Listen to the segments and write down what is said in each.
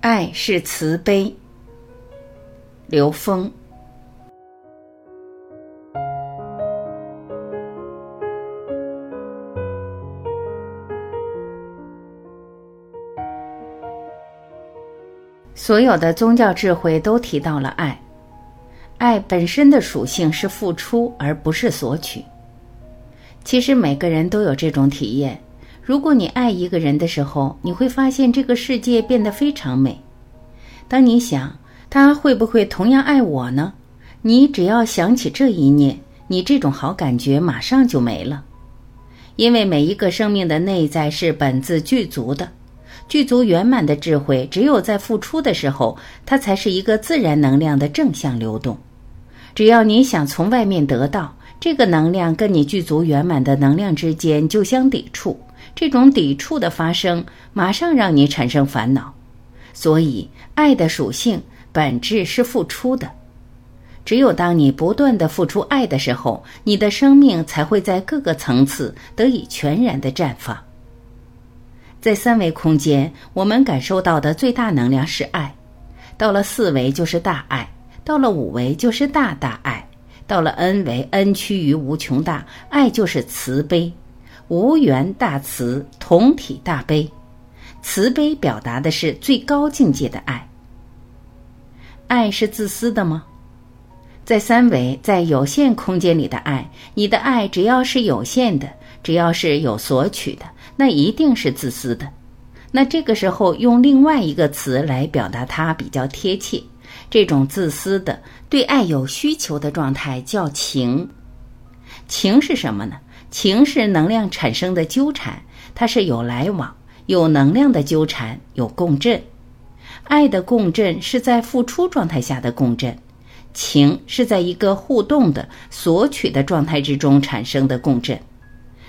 爱是慈悲。刘峰。所有的宗教智慧都提到了爱，爱本身的属性是付出，而不是索取。其实每个人都有这种体验。如果你爱一个人的时候，你会发现这个世界变得非常美。当你想他会不会同样爱我呢？你只要想起这一念，你这种好感觉马上就没了。因为每一个生命的内在是本自具足的，具足圆满的智慧，只有在付出的时候，它才是一个自然能量的正向流动。只要你想从外面得到这个能量，跟你具足圆满的能量之间就相抵触。这种抵触的发生，马上让你产生烦恼。所以，爱的属性本质是付出的。只有当你不断的付出爱的时候，你的生命才会在各个层次得以全然的绽放。在三维空间，我们感受到的最大能量是爱；到了四维就是大爱；到了五维就是大大爱；到了 N 维，N 趋于无穷大，爱就是慈悲。无缘大慈，同体大悲。慈悲表达的是最高境界的爱。爱是自私的吗？在三维，在有限空间里的爱，你的爱只要是有限的，只要是有索取的，那一定是自私的。那这个时候用另外一个词来表达它比较贴切。这种自私的对爱有需求的状态叫情。情是什么呢？情是能量产生的纠缠，它是有来往、有能量的纠缠，有共振。爱的共振是在付出状态下的共振，情是在一个互动的索取的状态之中产生的共振。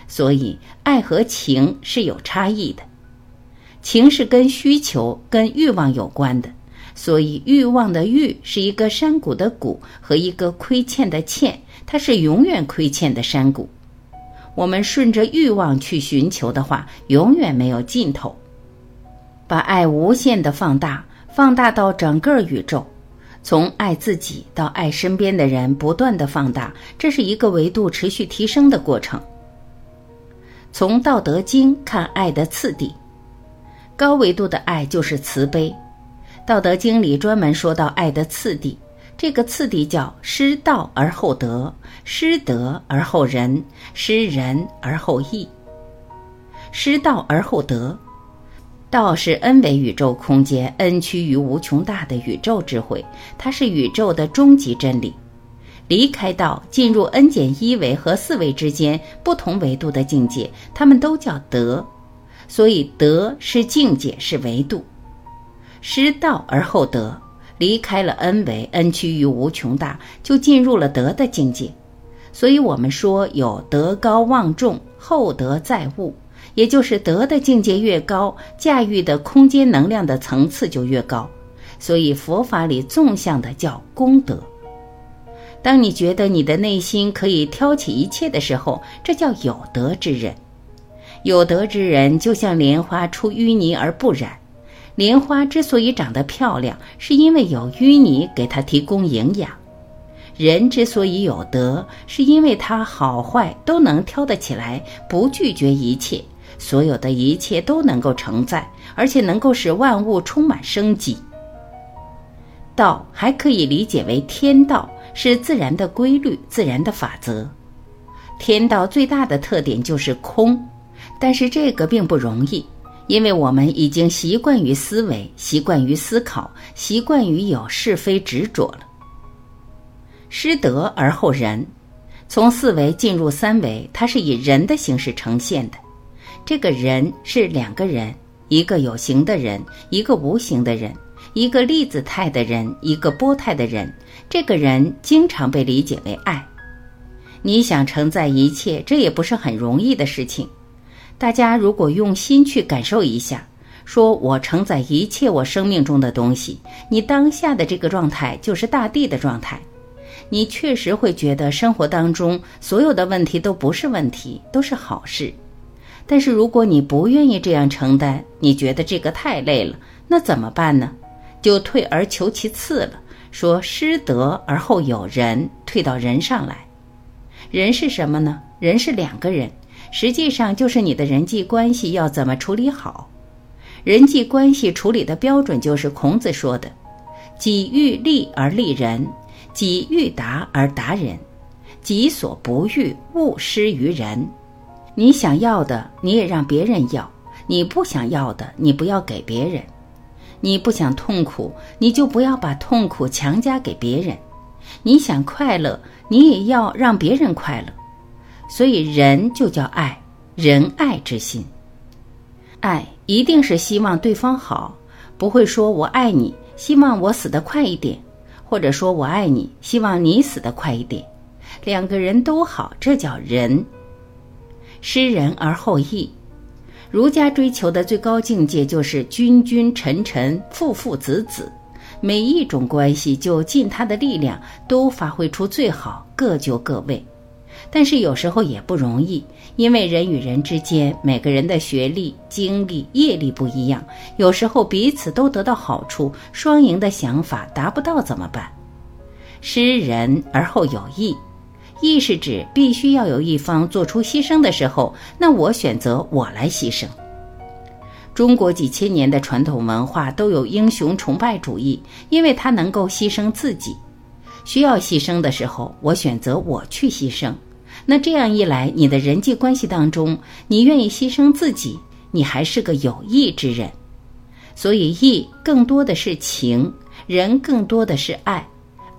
所以，爱和情是有差异的。情是跟需求、跟欲望有关的，所以欲望的欲是一个山谷的谷和一个亏欠的欠，它是永远亏欠的山谷。我们顺着欲望去寻求的话，永远没有尽头。把爱无限的放大，放大到整个宇宙，从爱自己到爱身边的人，不断的放大，这是一个维度持续提升的过程。从《道德经》看爱的次第，高维度的爱就是慈悲，《道德经》里专门说到爱的次第。这个次第叫失道而后德，失德而后仁，失仁而后义。失道而后德，道是 n 维宇宙空间，n 趋于无穷大的宇宙智慧，它是宇宙的终极真理。离开道，进入 n 减一维和四维之间不同维度的境界，它们都叫德。所以德是境界，是维度。失道而后德。离开了 n 维，n 趋于无穷大，就进入了德的境界。所以，我们说有德高望重，厚德载物，也就是德的境界越高，驾驭的空间能量的层次就越高。所以，佛法里纵向的叫功德。当你觉得你的内心可以挑起一切的时候，这叫有德之人。有德之人就像莲花出淤泥而不染。莲花之所以长得漂亮，是因为有淤泥给它提供营养；人之所以有德，是因为他好坏都能挑得起来，不拒绝一切，所有的一切都能够承载，而且能够使万物充满生机。道还可以理解为天道，是自然的规律、自然的法则。天道最大的特点就是空，但是这个并不容易。因为我们已经习惯于思维，习惯于思考，习惯于有是非执着了。失德而后仁，从四维进入三维，它是以人的形式呈现的。这个人是两个人，一个有形的人，一个无形的人，一个粒子态的人，一个波态的人。这个人经常被理解为爱。你想承载一切，这也不是很容易的事情。大家如果用心去感受一下，说我承载一切我生命中的东西，你当下的这个状态就是大地的状态，你确实会觉得生活当中所有的问题都不是问题，都是好事。但是如果你不愿意这样承担，你觉得这个太累了，那怎么办呢？就退而求其次了，说失德而后有人，退到人上来。人是什么呢？人是两个人，实际上就是你的人际关系要怎么处理好。人际关系处理的标准就是孔子说的：“己欲立而立人，己欲达而达人，己所不欲，勿施于人。”你想要的，你也让别人要；你不想要的，你不要给别人。你不想痛苦，你就不要把痛苦强加给别人。你想快乐，你也要让别人快乐。所以，仁就叫爱，仁爱之心。爱一定是希望对方好，不会说我爱你，希望我死得快一点，或者说我爱你，希望你死得快一点。两个人都好，这叫仁。施仁而后义，儒家追求的最高境界就是君君臣臣父父子子，每一种关系就尽他的力量，都发挥出最好，各就各位。但是有时候也不容易，因为人与人之间，每个人的学历、经历、业力不一样，有时候彼此都得到好处，双赢的想法达不到怎么办？施仁而后有义。义是指必须要有一方做出牺牲的时候，那我选择我来牺牲。中国几千年的传统文化都有英雄崇拜主义，因为他能够牺牲自己。需要牺牲的时候，我选择我去牺牲。那这样一来，你的人际关系当中，你愿意牺牲自己，你还是个有义之人。所以，义更多的是情，人更多的是爱。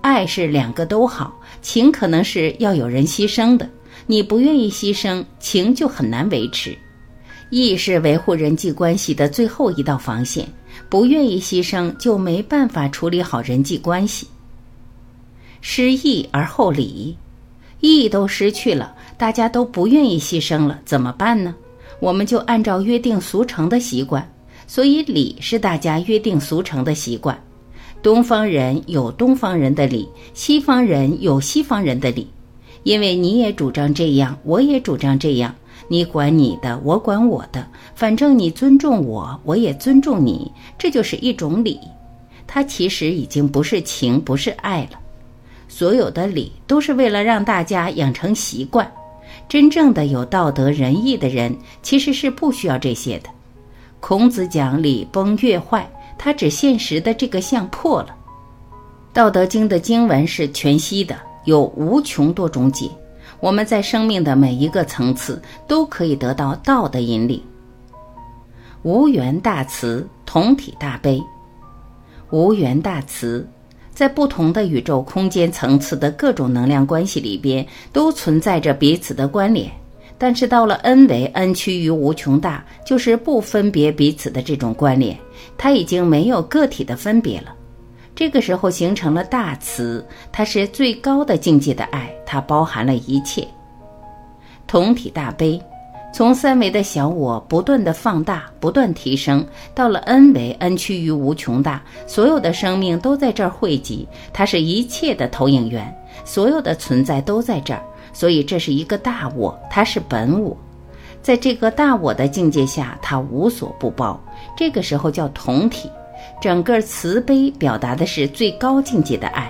爱是两个都好，情可能是要有人牺牲的。你不愿意牺牲，情就很难维持。义是维护人际关系的最后一道防线，不愿意牺牲，就没办法处理好人际关系。失义而后礼，意义都失去了，大家都不愿意牺牲了，怎么办呢？我们就按照约定俗成的习惯，所以礼是大家约定俗成的习惯。东方人有东方人的礼，西方人有西方人的礼，因为你也主张这样，我也主张这样，你管你的，我管我的，反正你尊重我，我也尊重你，这就是一种礼。它其实已经不是情，不是爱了。所有的礼都是为了让大家养成习惯。真正的有道德仁义的人，其实是不需要这些的。孔子讲礼崩乐坏。他指现实的这个相破了，《道德经》的经文是全息的，有无穷多种解。我们在生命的每一个层次都可以得到道的引领。无缘大慈，同体大悲。无缘大慈，在不同的宇宙空间层次的各种能量关系里边，都存在着彼此的关联。但是到了 n 为 n 趋于无穷大，就是不分别彼此的这种关联，它已经没有个体的分别了。这个时候形成了大慈，它是最高的境界的爱，它包含了一切。同体大悲，从三维的小我不断的放大，不断提升，到了 n 维 n 趋于无穷大，所有的生命都在这儿汇集，它是一切的投影源，所有的存在都在这儿。所以这是一个大我，它是本我，在这个大我的境界下，它无所不包。这个时候叫同体，整个慈悲表达的是最高境界的爱。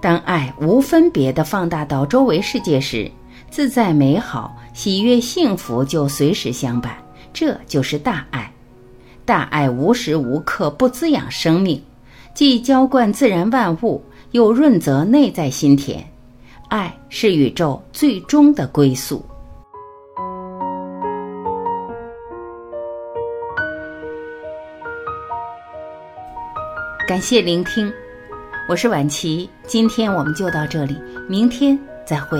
当爱无分别的放大到周围世界时，自在美好、喜悦幸福就随时相伴。这就是大爱。大爱无时无刻不滋养生命，既浇灌自然万物，又润泽内在心田。爱是宇宙最终的归宿。感谢聆听，我是婉琪，今天我们就到这里，明天再会。